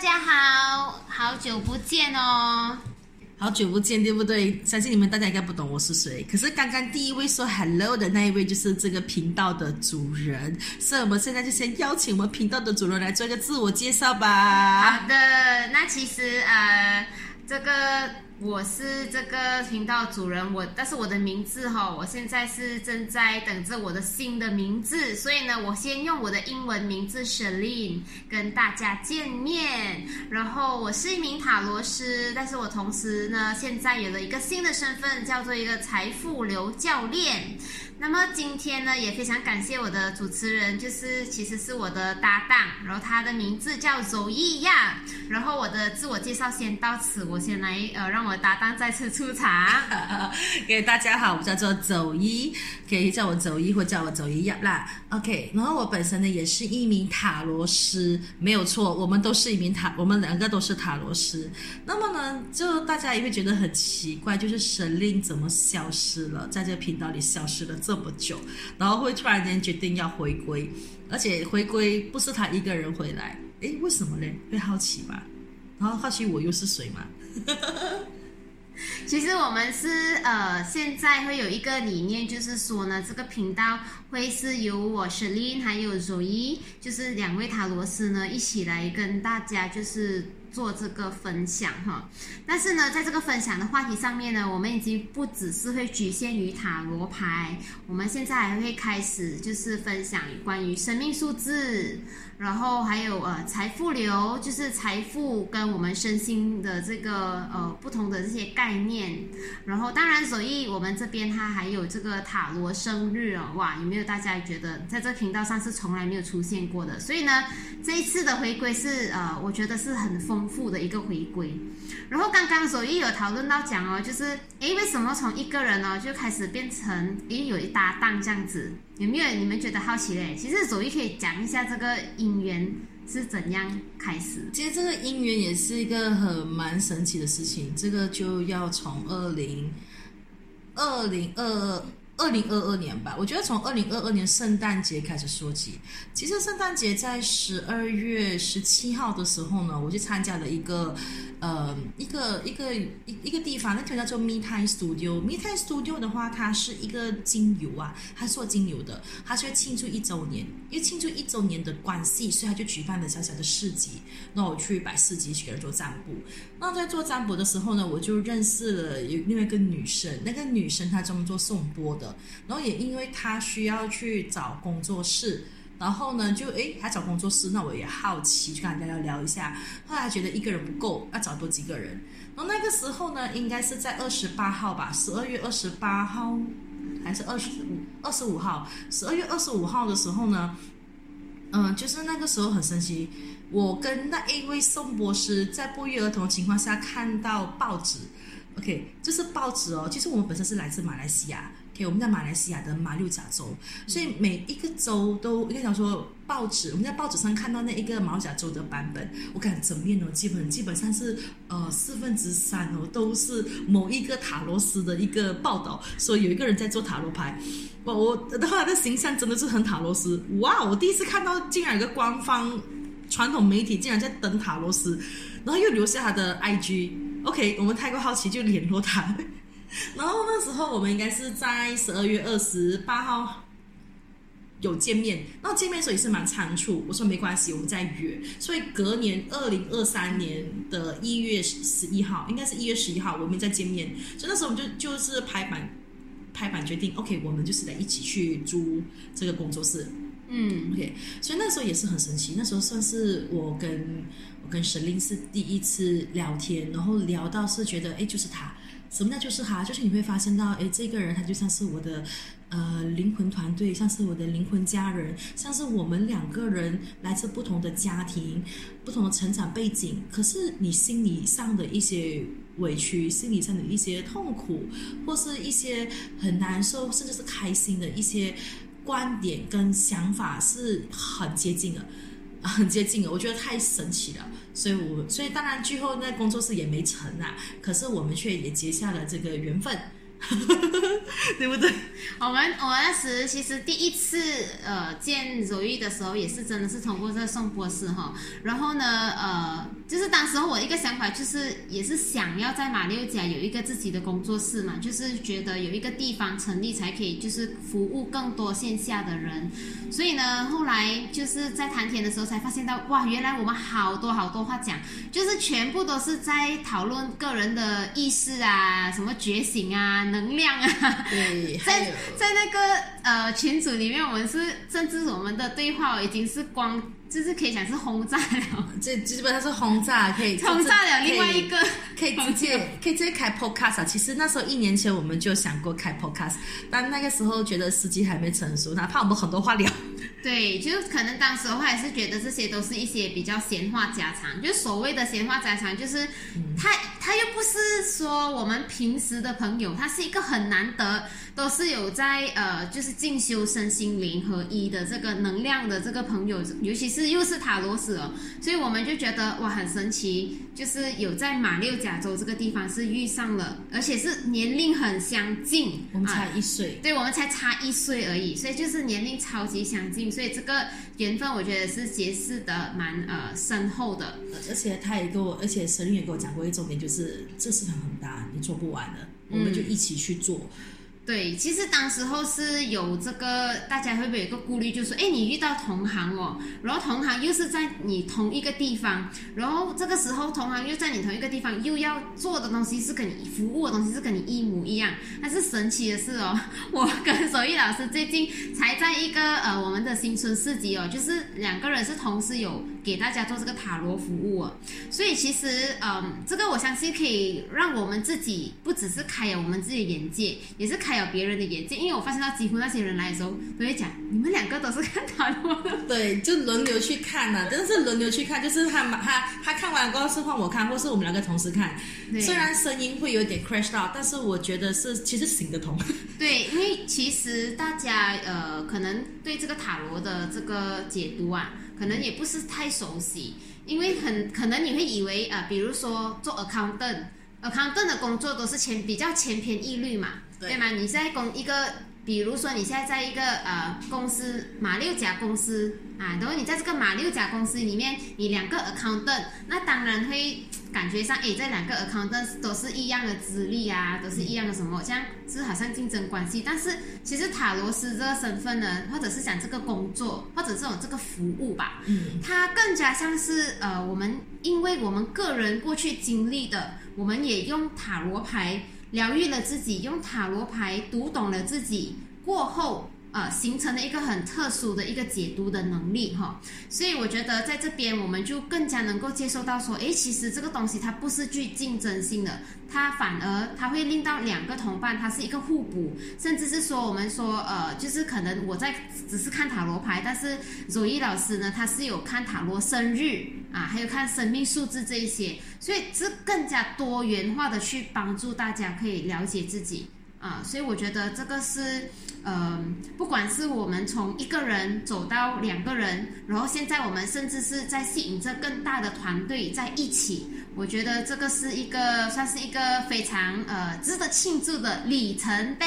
家好，好久不见哦。好久不见，对不对？相信你们大家应该不懂我是谁。可是刚刚第一位说 hello 的那一位就是这个频道的主人，所以我们现在就先邀请我们频道的主人来做一个自我介绍吧。好的，那其实呃，这个。我是这个频道主人，我但是我的名字哈，我现在是正在等着我的新的名字，所以呢，我先用我的英文名字 s h e l i n 跟大家见面。然后我是一名塔罗师，但是我同时呢，现在有了一个新的身份，叫做一个财富流教练。那么今天呢，也非常感谢我的主持人，就是其实是我的搭档，然后他的名字叫周易亚。然后我的自我介绍先到此，我先来呃，让我搭档再次出场。给大家好，我叫做周一，可以叫我周一或叫我周一亚啦。OK，然后我本身呢也是一名塔罗师，没有错，我们都是一名塔，我们两个都是塔罗师。那么呢，就大家也会觉得很奇怪，就是神令怎么消失了，在这个频道里消失了。这么久，然后会突然间决定要回归，而且回归不是他一个人回来，诶，为什么呢？会好奇吧？然后好奇我又是谁嘛？其实我们是呃，现在会有一个理念，就是说呢，这个频道会是由我 s h l e n 还有 Zoe，就是两位塔罗斯呢，一起来跟大家就是。做这个分享哈，但是呢，在这个分享的话题上面呢，我们已经不只是会局限于塔罗牌，我们现在还会开始就是分享关于生命数字。然后还有呃财富流，就是财富跟我们身心的这个呃不同的这些概念。然后当然，所以我们这边它还有这个塔罗生日哦，哇，有没有大家觉得在这频道上是从来没有出现过的？所以呢，这一次的回归是呃，我觉得是很丰富的一个回归。然后刚刚所以有讨论到讲哦，就是诶，为什么从一个人呢就开始变成诶有一搭档这样子？有没有你们觉得好奇嘞？其实所以可以讲一下这个姻缘是怎样开始。其实这个姻缘也是一个很蛮神奇的事情，这个就要从二零二零二。二零二二年吧，我觉得从二零二二年圣诞节开始说起。其实圣诞节在十二月十七号的时候呢，我去参加了一个，呃，一个一个一一个地方，那叫做 Me Time Studio。Me Time Studio 的话，它是一个精油啊，它做精油的，它是要庆祝一周年，因为庆祝一周年的关系，所以他就举办了小小的市集。那我去摆市集，去给人做占卜。那在做占卜的时候呢，我就认识了有另外一个女生，那个女生她专门做送钵的。然后也因为他需要去找工作室，然后呢，就诶，他找工作室，那我也好奇，去跟他聊聊一下。后来觉得一个人不够，要找多几个人。然后那个时候呢，应该是在二十八号吧，十二月二十八号还是二十五二十五号？十二月二十五号的时候呢，嗯，就是那个时候很神奇，我跟那一位宋博士在不约而同的情况下看到报纸。OK，就是报纸哦。其实我们本身是来自马来西亚。OK，我们在马来西亚的马六甲州，所以每一个州都应该讲说报纸。我们在报纸上看到那一个马六甲州的版本，我看整面哦，基本基本上是呃四分之三哦，都是某一个塔罗斯的一个报道，说有一个人在做塔罗牌。我我的话，的形象真的是很塔罗斯。哇，我第一次看到竟然有个官方传统媒体竟然在登塔罗斯，然后又留下他的 IG。OK，我们太过好奇就联络他，然后那时候我们应该是在十二月二十八号有见面，那见面的时候也是蛮仓促，我说没关系，我们再约，所以隔年二零二三年的一月十一号，应该是一月十一号，我们再见面，所以那时候我们就就是拍板拍板决定，OK，我们就是来一起去租这个工作室。嗯，OK，所以那时候也是很神奇。那时候算是我跟我跟神灵是第一次聊天，然后聊到是觉得，哎，就是他，什么叫就是哈？就是你会发现到，哎，这个人他就像是我的呃灵魂团队，像是我的灵魂家人，像是我们两个人来自不同的家庭、不同的成长背景，可是你心理上的一些委屈、心理上的一些痛苦，或是一些很难受，甚至是开心的一些。观点跟想法是很接近的，很 接近，我觉得太神奇了。所以，我所以当然最后那工作室也没成啊，可是我们却也结下了这个缘分，对不对？我们我那时其实第一次呃见如玉的时候，也是真的是通过这个宋博士哈，然后呢呃。就是当时候我一个想法就是也是想要在马六甲有一个自己的工作室嘛，就是觉得有一个地方成立才可以就是服务更多线下的人，所以呢，后来就是在谈天的时候才发现到哇，原来我们好多好多话讲，就是全部都是在讨论个人的意识啊，什么觉醒啊，能量啊。对，在在那个呃群组里面，我们是甚至我们的对话已经是光。就是可以讲是轰炸了，这基本上是轰炸，可以 轰炸了另外一个，可以直接 可以直接开 podcast 啊。其实那时候一年前我们就想过开 podcast，但那个时候觉得时机还没成熟，哪怕我们很多话聊。对，就是可能当时的话也是觉得这些都是一些比较闲话家常，就所谓的闲话家常，就是他他又不是说我们平时的朋友，他是一个很难得。都是有在呃，就是进修身心灵合一的这个能量的这个朋友，尤其是又是塔罗斯哦，所以我们就觉得哇很神奇，就是有在马六甲州这个地方是遇上了，而且是年龄很相近，我们差一岁，对我们才差一岁而已，所以就是年龄超级相近，所以这个缘分我觉得是结识的蛮呃深厚的，而且他也跟我，而且神也跟我讲过一个重点，就是这市场很大，你做不完的，我们就一起去做。对，其实当时候是有这个，大家会不会有一个顾虑，就是说，哎，你遇到同行哦，然后同行又是在你同一个地方，然后这个时候同行又在你同一个地方，又要做的东西是跟你服务的东西是跟你一模一样，但是神奇的是哦。我跟手艺老师最近才在一个呃我们的新春市集哦，就是两个人是同时有。给大家做这个塔罗服务，所以其实，嗯，这个我相信可以让我们自己不只是开了我们自己的眼界，也是开了别人的眼界。因为我发现到几乎那些人来的时候，都会讲，你们两个都是看塔罗的。对，就轮流去看呐，真的是轮流去看，就是他他他看完过后是换我看，或是我们两个同时看。虽然声音会有点 crash 到，但是我觉得是其实行得通。对，因为其实大家呃，可能对这个塔罗的这个解读啊。可能也不是太熟悉，因为很可能你会以为啊，比如说做 accountant，accountant 的工作都是千比较千篇一律嘛，对吗？你在工一个，比如说你现在在一个呃公司马六甲公司啊，然后你在这个马六甲公司里面，你两个 accountant，那当然会。感觉上，哎，这两个 accountant 都是一样的资历啊，都是一样的什么，这样是好像竞争关系。但是其实塔罗斯这个身份呢，或者是讲这个工作，或者这种这个服务吧，嗯，它更加像是呃，我们因为我们个人过去经历的，我们也用塔罗牌疗愈了自己，用塔罗牌读懂了自己过后。呃，形成了一个很特殊的一个解读的能力哈，所以我觉得在这边我们就更加能够接受到说，诶，其实这个东西它不是具竞争性的，它反而它会令到两个同伴它是一个互补，甚至是说我们说呃，就是可能我在只是看塔罗牌，但是佐伊老师呢，他是有看塔罗生日啊，还有看生命数字这一些，所以是更加多元化的去帮助大家可以了解自己。啊，所以我觉得这个是，呃，不管是我们从一个人走到两个人，然后现在我们甚至是在吸引着更大的团队在一起，我觉得这个是一个算是一个非常呃值得庆祝的里程碑。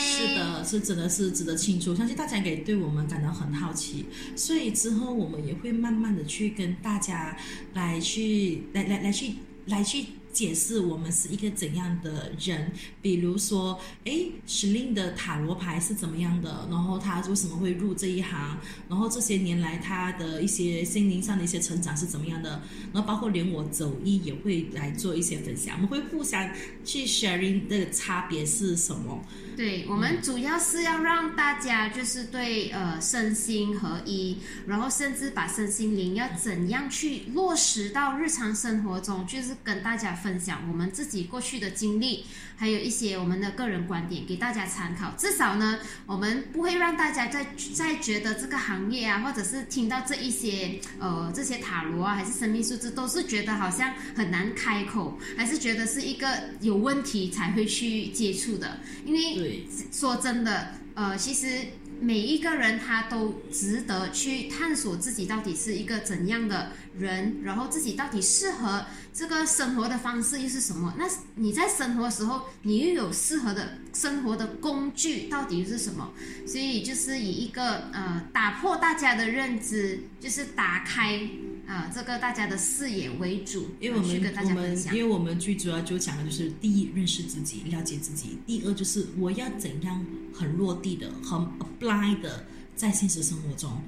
是的，是真的是值得庆祝，相信大家也对我们感到很好奇，所以之后我们也会慢慢的去跟大家来去来来来去来去。解释我们是一个怎样的人，比如说，哎，史令的塔罗牌是怎么样的，然后他为什么会入这一行，然后这些年来他的一些心灵上的一些成长是怎么样的，然后包括连我走一也会来做一些分享，我们会互相去 sharing 的差别是什么。对。我们主要是要让大家就是对呃身心合一，然后甚至把身心灵要怎样去落实到日常生活中，就是跟大家分享我们自己过去的经历，还有一些我们的个人观点给大家参考。至少呢，我们不会让大家在在觉得这个行业啊，或者是听到这一些呃这些塔罗啊，还是生命数字，都是觉得好像很难开口，还是觉得是一个有问题才会去接触的，因为。说真的，呃，其实每一个人他都值得去探索自己到底是一个怎样的人，然后自己到底适合这个生活的方式又是什么？那你在生活的时候，你又有适合的生活的工具到底是什么？所以就是以一个呃打破大家的认知，就是打开呃这个大家的视野为主，因为我们我们因。为我们最主要就讲的就是第一认识自己，了解自己；第二就是我要怎样很落地的、很 apply 的在现实生活中。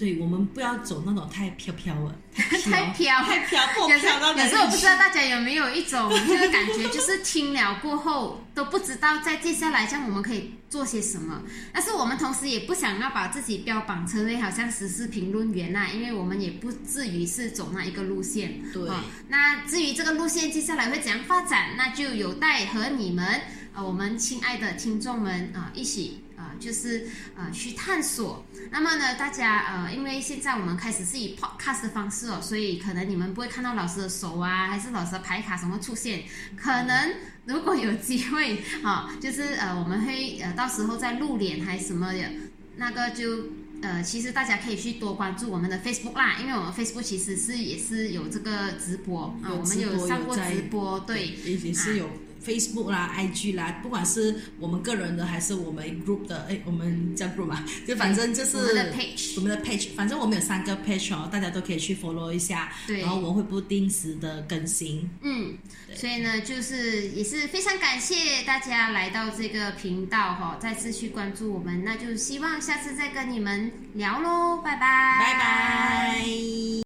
对，我们不要走那种太飘飘了，太飘太飘过有时飘到哪里有时候我不知道大家有没有一种这个感觉，就是听了过后都不知道在接下来这样我们可以做些什么。但是我们同时也不想要把自己标榜成为好像时事评论员呐、因为我们也不至于是走那一个路线。对哦那至于这个路线接下来会怎样发展，那就有待和你们呃我们亲爱的听众们啊、一起。啊，就是呃去探索。那么呢，大家呃，因为现在我们开始是以 podcast 的方式哦，所以可能你们不会看到老师的手啊，还是老师的牌卡什么出现。可能如果有机会啊，就是呃，我们会呃到时候再露脸还是什么的，那个就。呃，其实大家可以去多关注我们的 Facebook 啦，因为我们 Facebook 其实是也是有这个直播啊，我们有上过直播，对，也也是有 Facebook 啦、IG 啦，不管是我们个人的还是我们 group 的，哎，我们叫 group 嘛，就反正就是我们的 page 我们的 page，反正我们有三个 page 哦，大家都可以去 follow 一下，对然后我们会不定时的更新。嗯，所以呢，就是也是非常感谢大家来到这个频道哈、再次去关注我们，那就希望下次再跟你们聊喽，拜拜，拜拜。